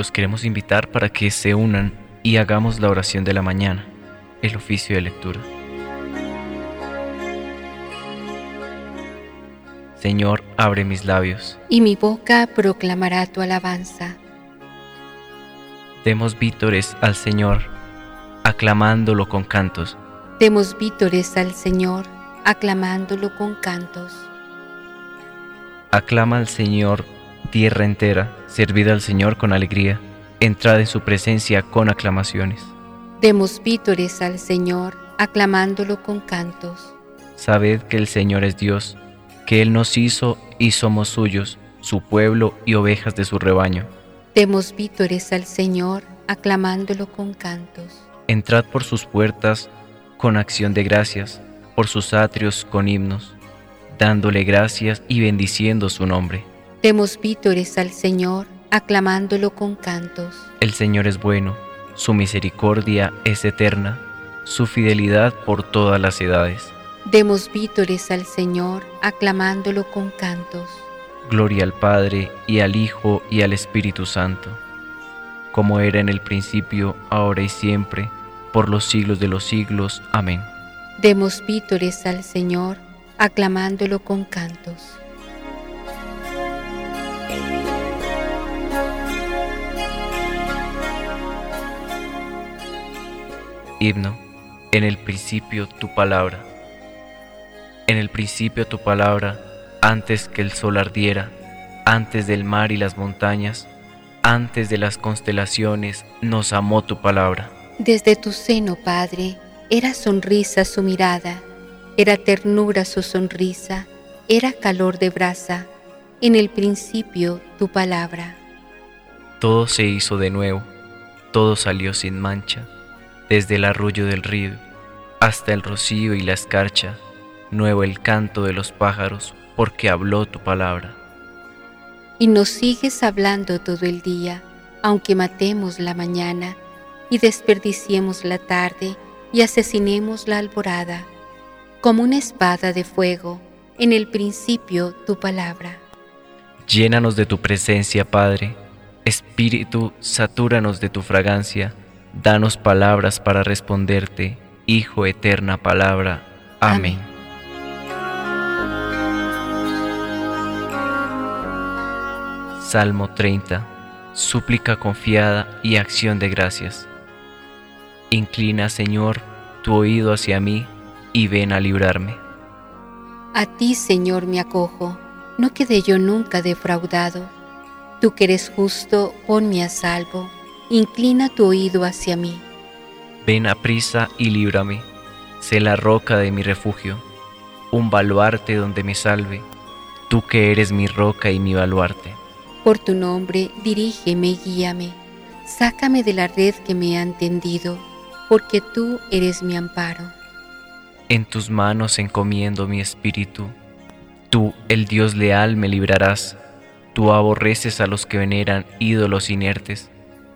Los queremos invitar para que se unan y hagamos la oración de la mañana, el oficio de lectura. Señor, abre mis labios. Y mi boca proclamará tu alabanza. Demos vítores al Señor, aclamándolo con cantos. Demos vítores al Señor, aclamándolo con cantos. Aclama al Señor, tierra entera, servid al Señor con alegría, entrad en su presencia con aclamaciones. Demos vítores al Señor, aclamándolo con cantos. Sabed que el Señor es Dios, que Él nos hizo y somos suyos, su pueblo y ovejas de su rebaño. Demos vítores al Señor, aclamándolo con cantos. Entrad por sus puertas con acción de gracias, por sus atrios con himnos, dándole gracias y bendiciendo su nombre. Demos vítores al Señor, aclamándolo con cantos. El Señor es bueno, su misericordia es eterna, su fidelidad por todas las edades. Demos vítores al Señor, aclamándolo con cantos. Gloria al Padre, y al Hijo, y al Espíritu Santo, como era en el principio, ahora y siempre, por los siglos de los siglos. Amén. Demos vítores al Señor, aclamándolo con cantos. Himno. En el principio tu palabra. En el principio tu palabra, antes que el sol ardiera, antes del mar y las montañas, antes de las constelaciones, nos amó tu palabra. Desde tu seno, Padre, era sonrisa su mirada, era ternura su sonrisa, era calor de brasa, en el principio tu palabra. Todo se hizo de nuevo, todo salió sin mancha, desde el arrullo del río hasta el rocío y la escarcha, nuevo el canto de los pájaros, porque habló tu palabra. Y nos sigues hablando todo el día, aunque matemos la mañana y desperdiciemos la tarde y asesinemos la alborada, como una espada de fuego, en el principio tu palabra. Llénanos de tu presencia, Padre. Espíritu, satúranos de tu fragancia. Danos palabras para responderte, Hijo eterna palabra. Amén. Salmo 30. Súplica confiada y acción de gracias. Inclina, Señor, tu oído hacia mí y ven a librarme. A ti, Señor, me acojo, no quedé yo nunca defraudado. Tú que eres justo, ponme a salvo, inclina tu oído hacia mí. Ven a prisa y líbrame, sé la roca de mi refugio, un baluarte donde me salve, tú que eres mi roca y mi baluarte. Por tu nombre, dirígeme y guíame, sácame de la red que me han tendido porque tú eres mi amparo. En tus manos encomiendo mi espíritu. Tú, el Dios leal, me librarás. Tú aborreces a los que veneran ídolos inertes,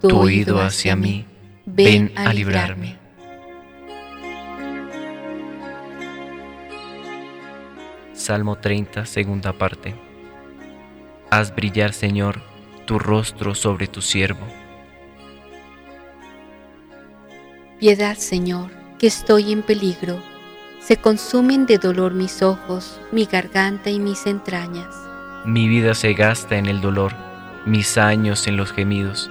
tu oído hacia mí, ven a librarme. Salmo 30, segunda parte. Haz brillar, Señor, tu rostro sobre tu siervo Piedad, Señor, que estoy en peligro. Se consumen de dolor mis ojos, mi garganta y mis entrañas. Mi vida se gasta en el dolor, mis años en los gemidos.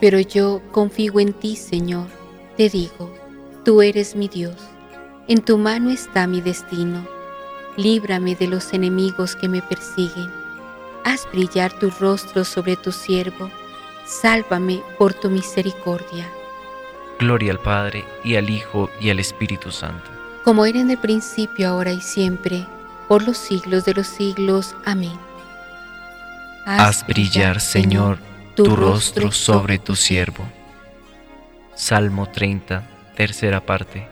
Pero yo confío en ti, Señor, te digo, tú eres mi Dios, en tu mano está mi destino. Líbrame de los enemigos que me persiguen. Haz brillar tu rostro sobre tu siervo. Sálvame por tu misericordia. Gloria al Padre, y al Hijo, y al Espíritu Santo. Como era en el principio, ahora y siempre, por los siglos de los siglos. Amén. Haz brillar, Señor, tu rostro sobre tu siervo. Salmo 30, tercera parte.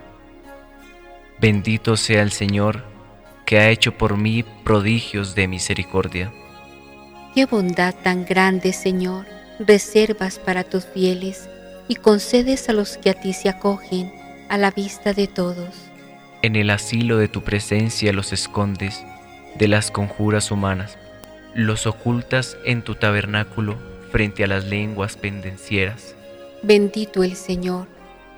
Bendito sea el Señor, que ha hecho por mí prodigios de misericordia. Qué bondad tan grande, Señor, reservas para tus fieles y concedes a los que a ti se acogen a la vista de todos. En el asilo de tu presencia los escondes de las conjuras humanas, los ocultas en tu tabernáculo frente a las lenguas pendencieras. Bendito el Señor,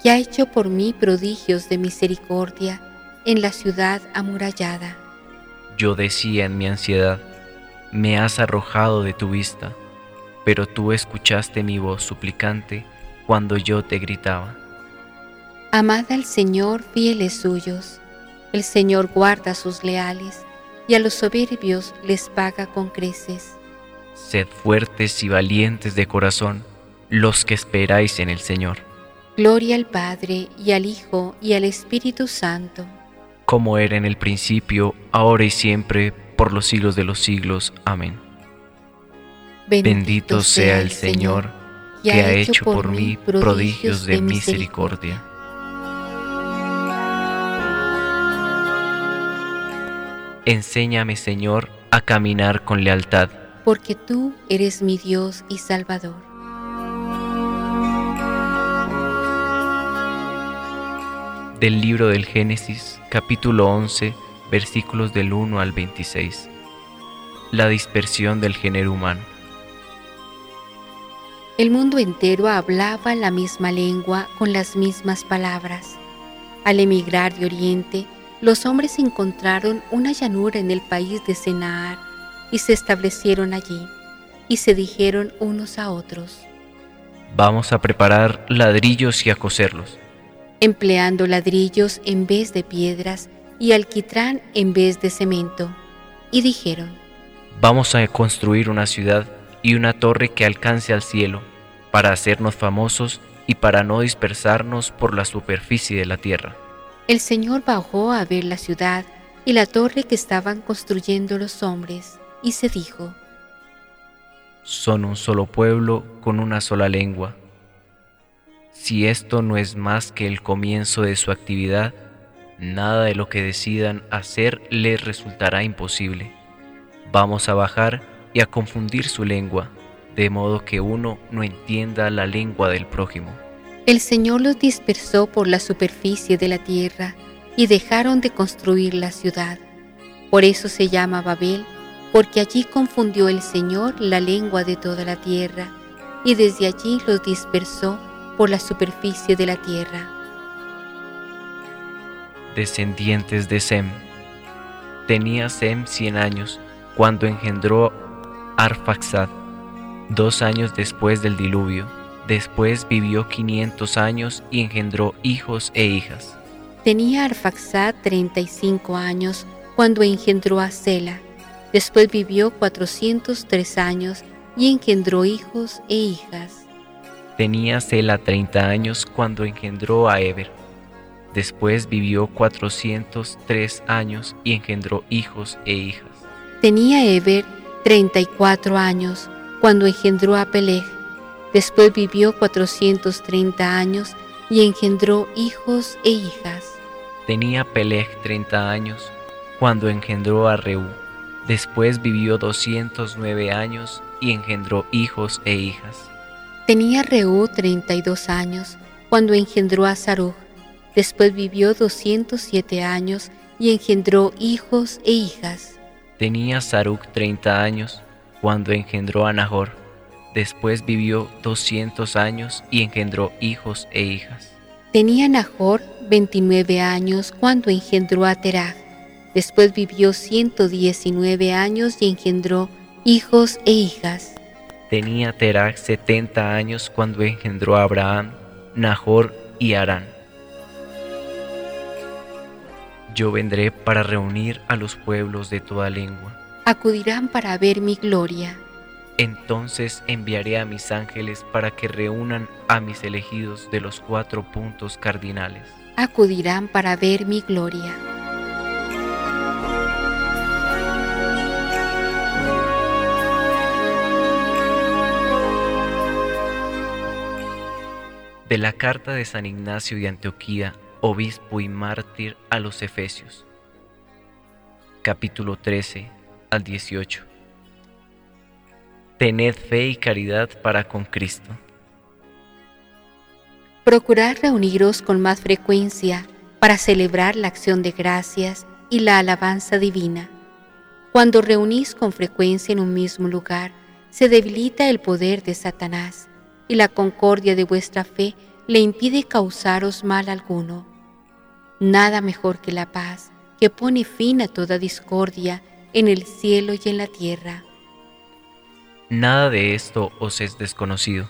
que ha hecho por mí prodigios de misericordia en la ciudad amurallada. Yo decía en mi ansiedad, me has arrojado de tu vista, pero tú escuchaste mi voz suplicante cuando yo te gritaba. Amad al Señor fieles suyos, el Señor guarda a sus leales y a los soberbios les paga con creces. Sed fuertes y valientes de corazón los que esperáis en el Señor. Gloria al Padre y al Hijo y al Espíritu Santo. Como era en el principio, ahora y siempre, por los siglos de los siglos. Amén. Bendito, sea el Señor, que ha hecho por mí prodigios de misericordia. Enséñame, Señor, a caminar con lealtad porque tú eres mi Dios y Salvador. Del libro del Génesis, capítulo 11, versículos del 1 al 26. La dispersión del género humano. El mundo entero hablaba la misma lengua con las mismas palabras. Al emigrar de Oriente, los hombres encontraron una llanura en el país de Senaar y se establecieron allí, y se dijeron unos a otros, Vamos a preparar ladrillos y a coserlos. Empleando ladrillos en vez de piedras y alquitrán en vez de cemento. Y dijeron, Vamos a construir una ciudad y una torre que alcance al cielo, para hacernos famosos y para no dispersarnos por la superficie de la tierra. El Señor bajó a ver la ciudad y la torre que estaban construyendo los hombres y se dijo, Son un solo pueblo con una sola lengua. Si esto no es más que el comienzo de su actividad, nada de lo que decidan hacer les resultará imposible. Vamos a bajar y a confundir su lengua, de modo que uno no entienda la lengua del prójimo. El Señor los dispersó por la superficie de la tierra y dejaron de construir la ciudad. Por eso se llama Babel porque allí confundió el Señor la lengua de toda la tierra, y desde allí los dispersó por la superficie de la tierra. Descendientes de Sem. Tenía Sem cien años cuando engendró Arfaxad, dos años después del diluvio. Después vivió quinientos años y engendró hijos e hijas. Tenía Arfaxad treinta y cinco años cuando engendró a Sela Después vivió 403 años y engendró hijos e hijas. Tenía Sela 30 años cuando engendró a Eber. Después vivió 403 años y engendró hijos e hijas. Tenía Eber 34 años cuando engendró a Peleg. Después vivió 430 años y engendró hijos e hijas. Tenía Peleg 30 años cuando engendró a Reú. Después vivió 209 años y engendró hijos e hijas. Tenía Reú 32 años cuando engendró a Sarug. Después vivió 207 años y engendró hijos e hijas. Tenía Sarug 30 años cuando engendró a Nahor. Después vivió 200 años y engendró hijos e hijas. Tenía Nahor 29 años cuando engendró a Terah. Después vivió 119 años y engendró hijos e hijas. Tenía Terach setenta años cuando engendró a Abraham, Nahor y Harán. Yo vendré para reunir a los pueblos de toda lengua. Acudirán para ver mi gloria. Entonces enviaré a mis ángeles para que reúnan a mis elegidos de los cuatro puntos cardinales. Acudirán para ver mi gloria. De la carta de San Ignacio de Antioquía, obispo y mártir a los Efesios. Capítulo 13 al 18. Tened fe y caridad para con Cristo. Procurad reuniros con más frecuencia para celebrar la acción de gracias y la alabanza divina. Cuando reunís con frecuencia en un mismo lugar, se debilita el poder de Satanás y la concordia de vuestra fe le impide causaros mal alguno. Nada mejor que la paz, que pone fin a toda discordia en el cielo y en la tierra. Nada de esto os es desconocido,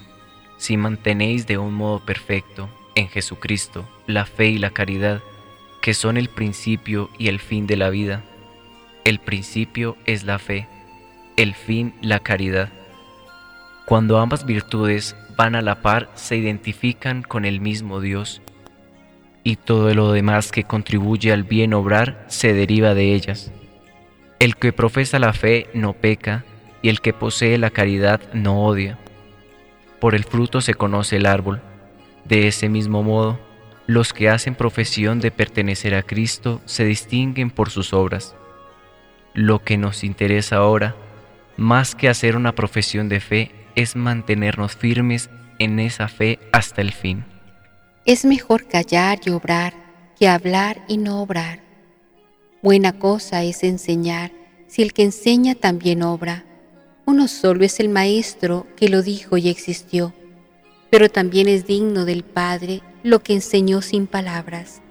si mantenéis de un modo perfecto en Jesucristo la fe y la caridad, que son el principio y el fin de la vida. El principio es la fe, el fin la caridad. Cuando ambas virtudes van a la par se identifican con el mismo Dios y todo lo demás que contribuye al bien obrar se deriva de ellas. El que profesa la fe no peca y el que posee la caridad no odia. Por el fruto se conoce el árbol. De ese mismo modo, los que hacen profesión de pertenecer a Cristo se distinguen por sus obras. Lo que nos interesa ahora, más que hacer una profesión de fe, es mantenernos firmes en esa fe hasta el fin. Es mejor callar y obrar que hablar y no obrar. Buena cosa es enseñar si el que enseña también obra. Uno solo es el Maestro que lo dijo y existió, pero también es digno del Padre lo que enseñó sin palabras.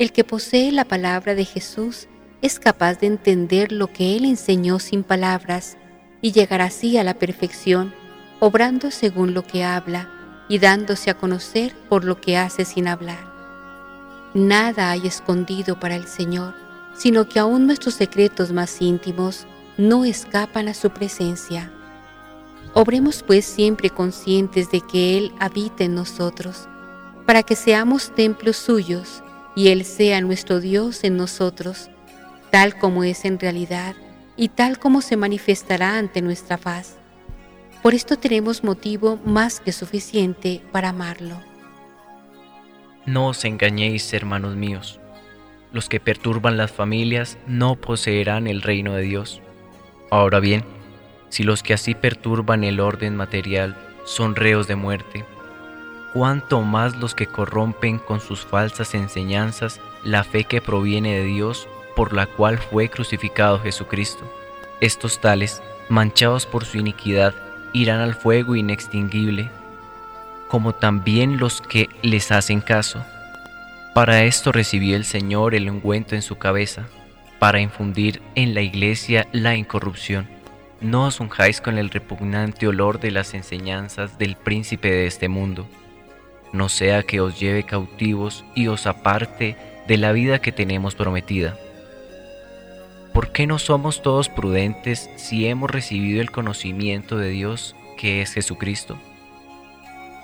El que posee la palabra de Jesús es capaz de entender lo que Él enseñó sin palabras y llegar así a la perfección obrando según lo que habla y dándose a conocer por lo que hace sin hablar. Nada hay escondido para el Señor, sino que aún nuestros secretos más íntimos no escapan a su presencia. Obremos pues siempre conscientes de que Él habita en nosotros, para que seamos templos suyos y Él sea nuestro Dios en nosotros, tal como es en realidad y tal como se manifestará ante nuestra faz por esto tenemos motivo más que suficiente para amarlo. No os engañéis, hermanos míos. Los que perturban las familias no poseerán el reino de Dios. Ahora bien, si los que así perturban el orden material son reos de muerte, cuánto más los que corrompen con sus falsas enseñanzas la fe que proviene de Dios por la cual fue crucificado Jesucristo. Estos tales, manchados por su iniquidad, irán al fuego inextinguible, como también los que les hacen caso. Para esto recibió el Señor el ungüento en su cabeza, para infundir en la iglesia la incorrupción. No os unjáis con el repugnante olor de las enseñanzas del príncipe de este mundo, no sea que os lleve cautivos y os aparte de la vida que tenemos prometida. ¿Por qué no somos todos prudentes si hemos recibido el conocimiento de Dios que es Jesucristo?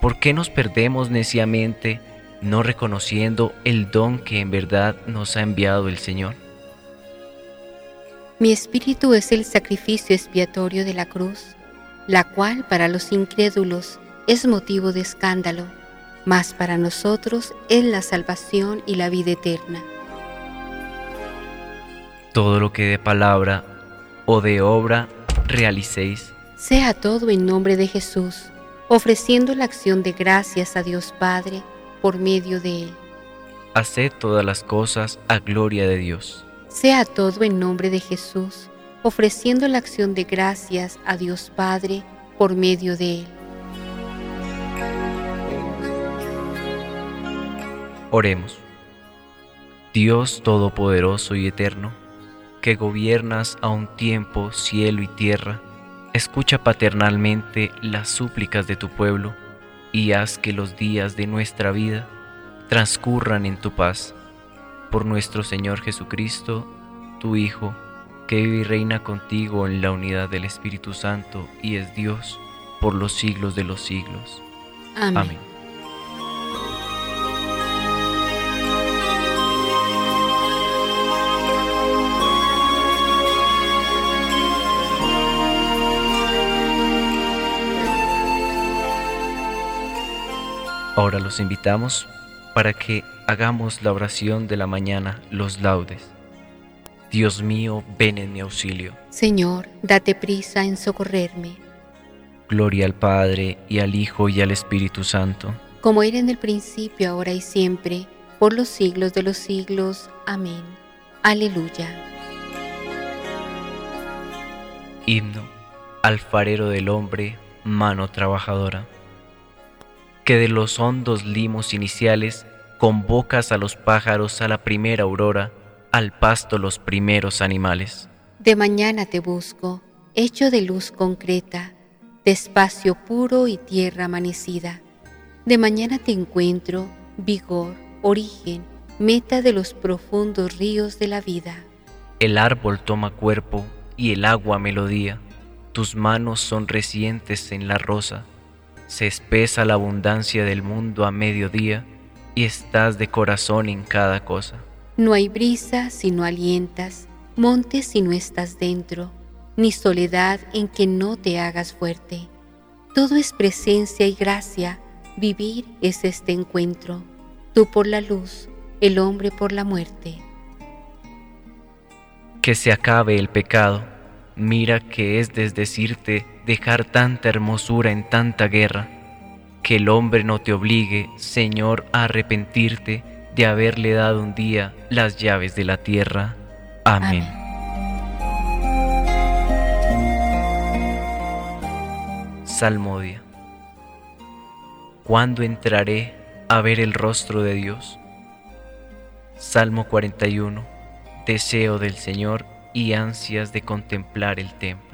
¿Por qué nos perdemos neciamente no reconociendo el don que en verdad nos ha enviado el Señor? Mi espíritu es el sacrificio expiatorio de la cruz, la cual para los incrédulos es motivo de escándalo, mas para nosotros es la salvación y la vida eterna todo lo que de palabra o de obra realicéis. Sea todo en nombre de Jesús, ofreciendo la acción de gracias a Dios Padre por medio de Él. Haced todas las cosas a gloria de Dios. Sea todo en nombre de Jesús, ofreciendo la acción de gracias a Dios Padre por medio de Él. Oremos. Dios Todopoderoso y Eterno, que gobiernas a un tiempo cielo y tierra, escucha paternalmente las súplicas de tu pueblo y haz que los días de nuestra vida transcurran en tu paz. Por nuestro Señor Jesucristo, tu Hijo, que vive y reina contigo en la unidad del Espíritu Santo y es Dios por los siglos de los siglos. Amén. Ahora los invitamos para que hagamos la oración de la mañana, los laudes. Dios mío, ven en mi auxilio. Señor, date prisa en socorrerme. Gloria al Padre, y al Hijo, y al Espíritu Santo. Como era en el principio, ahora y siempre, por los siglos de los siglos. Amén. Aleluya. Himno, alfarero del hombre, mano trabajadora que de los hondos limos iniciales convocas a los pájaros a la primera aurora, al pasto los primeros animales. De mañana te busco, hecho de luz concreta, de espacio puro y tierra amanecida. De mañana te encuentro, vigor, origen, meta de los profundos ríos de la vida. El árbol toma cuerpo y el agua melodía, tus manos son recientes en la rosa se espesa la abundancia del mundo a mediodía y estás de corazón en cada cosa. No hay brisa si no alientas, montes si no estás dentro, ni soledad en que no te hagas fuerte. Todo es presencia y gracia, vivir es este encuentro, tú por la luz, el hombre por la muerte. Que se acabe el pecado, mira que es desdecirte dejar tanta hermosura en tanta guerra, que el hombre no te obligue, Señor, a arrepentirte de haberle dado un día las llaves de la tierra. Amén. Salmodia. ¿Cuándo entraré a ver el rostro de Dios? Salmo 41. Deseo del Señor y ansias de contemplar el templo.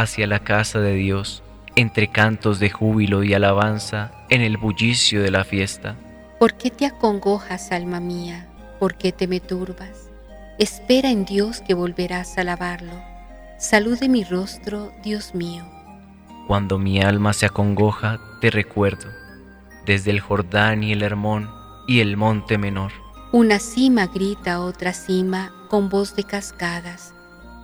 hacia la casa de Dios, entre cantos de júbilo y alabanza, en el bullicio de la fiesta. ¿Por qué te acongojas, alma mía? ¿Por qué te me turbas? Espera en Dios que volverás a alabarlo. Salude mi rostro, Dios mío. Cuando mi alma se acongoja, te recuerdo, desde el Jordán y el Hermón y el monte menor. Una cima grita a otra cima con voz de cascadas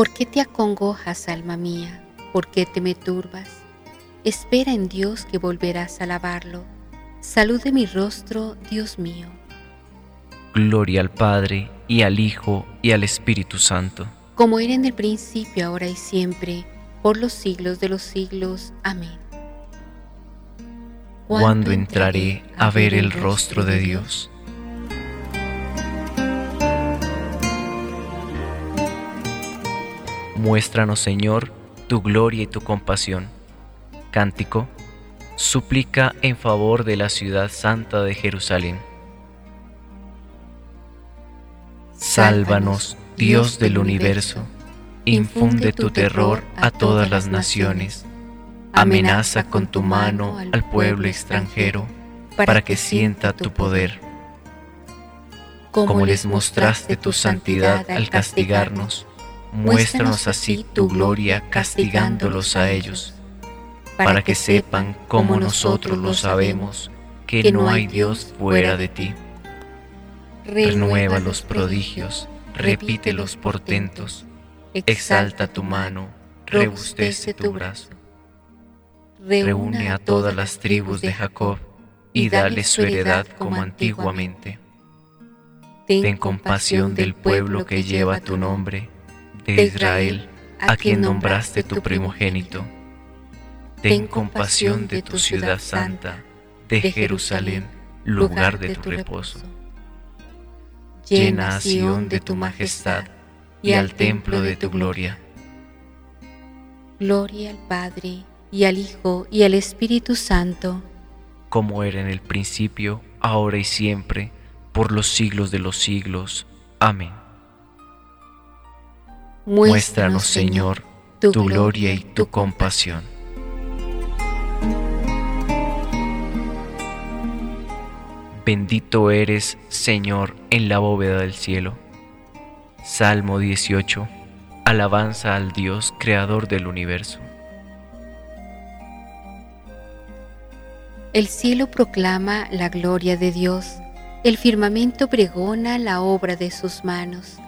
¿Por qué te acongojas, alma mía? ¿Por qué te me turbas? Espera en Dios que volverás a alabarlo. Salude mi rostro, Dios mío. Gloria al Padre, y al Hijo, y al Espíritu Santo. Como era en el principio, ahora y siempre, por los siglos de los siglos. Amén. ¿Cuándo entraré a ver el rostro de Dios? Muéstranos, Señor, tu gloria y tu compasión. Cántico. Súplica en favor de la ciudad santa de Jerusalén. Sálvanos, Dios del universo. Infunde tu terror a todas las naciones. Amenaza con tu mano al pueblo extranjero para que sienta tu poder. Como les mostraste tu santidad al castigarnos, Muéstranos así tu gloria castigándolos a ellos, para que sepan, como nosotros lo sabemos, que no hay Dios fuera de ti. Renueva los prodigios, repite los portentos, exalta tu mano, rebustece tu brazo. Reúne a todas las tribus de Jacob y dale su heredad como antiguamente. Ten compasión del pueblo que lleva tu nombre, de Israel, a quien nombraste tu primogénito Ten compasión de tu ciudad santa, de Jerusalén, lugar de tu reposo. Llena a Sión de tu majestad y al templo de tu gloria. Gloria al Padre, y al Hijo, y al Espíritu Santo. Como era en el principio, ahora y siempre, por los siglos de los siglos. Amén. Muéstranos, Señor, tu gloria y tu compasión. Bendito eres, Señor, en la bóveda del cielo. Salmo 18. Alabanza al Dios, Creador del universo. El cielo proclama la gloria de Dios, el firmamento pregona la obra de sus manos.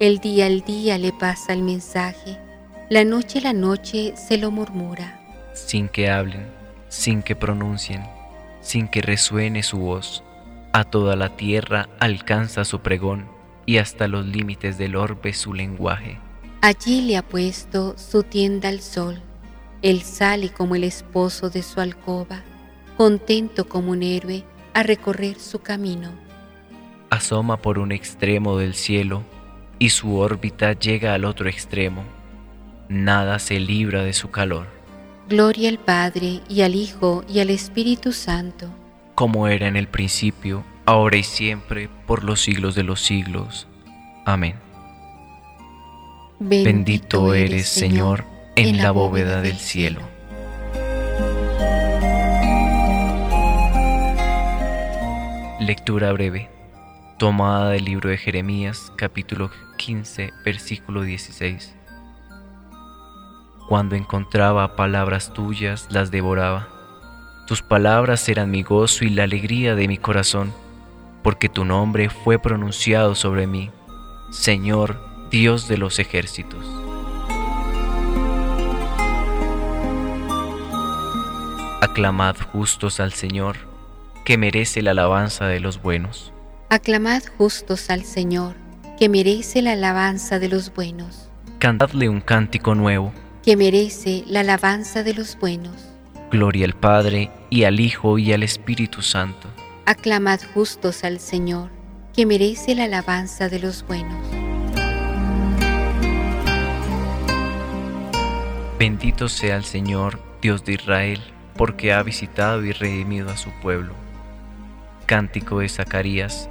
El día al día le pasa el mensaje, la noche la noche se lo murmura. Sin que hablen, sin que pronuncien, sin que resuene su voz a toda la tierra alcanza su pregón y hasta los límites del orbe su lenguaje. Allí le ha puesto su tienda al sol. Él sale como el esposo de su alcoba, contento como un héroe a recorrer su camino. Asoma por un extremo del cielo y su órbita llega al otro extremo. Nada se libra de su calor. Gloria al Padre y al Hijo y al Espíritu Santo como era en el principio, ahora y siempre, por los siglos de los siglos. Amén. Bendito, eres, Señor, en la bóveda del cielo. Lectura breve, tomada del libro de Jeremías, capítulo 15, versículo 16. Cuando encontraba palabras tuyas, las devoraba tus palabras eran mi gozo y la alegría de mi corazón, porque tu nombre fue pronunciado sobre mí, Señor, Dios de los ejércitos. Aclamad justos al Señor, que merece la alabanza de los buenos. Aclamad justos al Señor, que merece la alabanza de los buenos. Cantadle un cántico nuevo, que merece la alabanza de los buenos Gloria al Padre, y al Hijo, y al Espíritu Santo. Aclamad justos al Señor, que merece la alabanza de los buenos. Bendito sea el Señor, Dios de Israel, porque ha visitado y redimido a su pueblo. Cántico de Zacarías,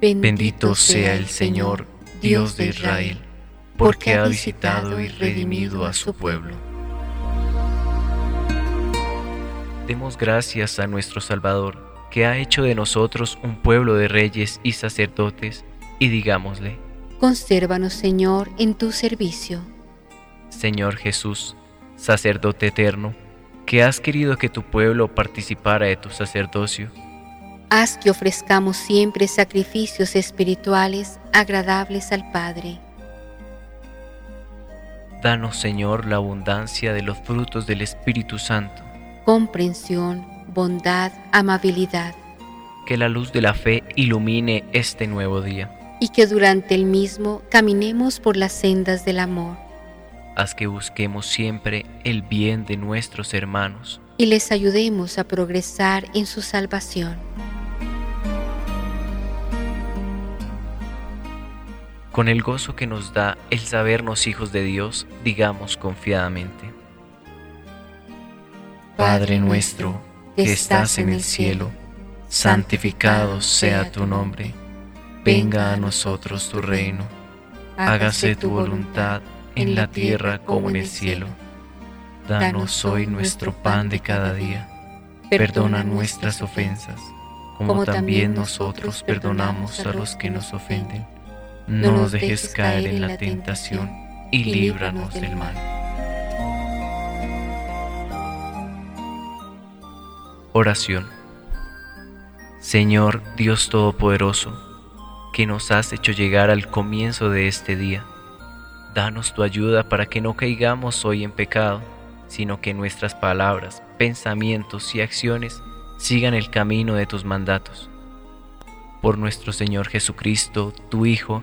Bendito, sea el Señor, Dios de Israel, porque ha visitado y redimido a su pueblo Demos gracias a nuestro Salvador que ha hecho de nosotros un pueblo de reyes y sacerdotes, y digámosle, Consérvanos, Señor, en tu servicio. Señor Jesús, sacerdote eterno, que has querido que tu pueblo participara de tu sacerdocio, Haz que ofrezcamos siempre sacrificios espirituales agradables al Padre. Danos, Señor, la abundancia de los frutos del Espíritu Santo. Comprensión, bondad, amabilidad. Que la luz de la fe ilumine este nuevo día. Y que durante el mismo caminemos por las sendas del amor. Haz que busquemos siempre el bien de nuestros hermanos. Y les ayudemos a progresar en su salvación. Con el gozo que nos da el sabernos hijos de Dios, digamos confiadamente. Padre nuestro, que estás en el cielo, santificado sea tu nombre. Venga a nosotros tu reino. Hágase tu voluntad en la tierra como en el cielo. Danos hoy nuestro pan de cada día. Perdona nuestras ofensas, como también nosotros perdonamos a los que nos ofenden no nos dejes caer en la tentación y líbranos del mal. Oración. Señor Dios Todopoderoso, que nos has hecho llegar al comienzo de este día, danos tu ayuda para que no caigamos hoy en pecado, sino que nuestras palabras, pensamientos y acciones sigan el camino de tus mandatos. Por nuestro Señor Jesucristo, tu Hijo,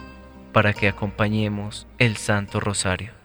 para que acompañemos el Santo Rosario.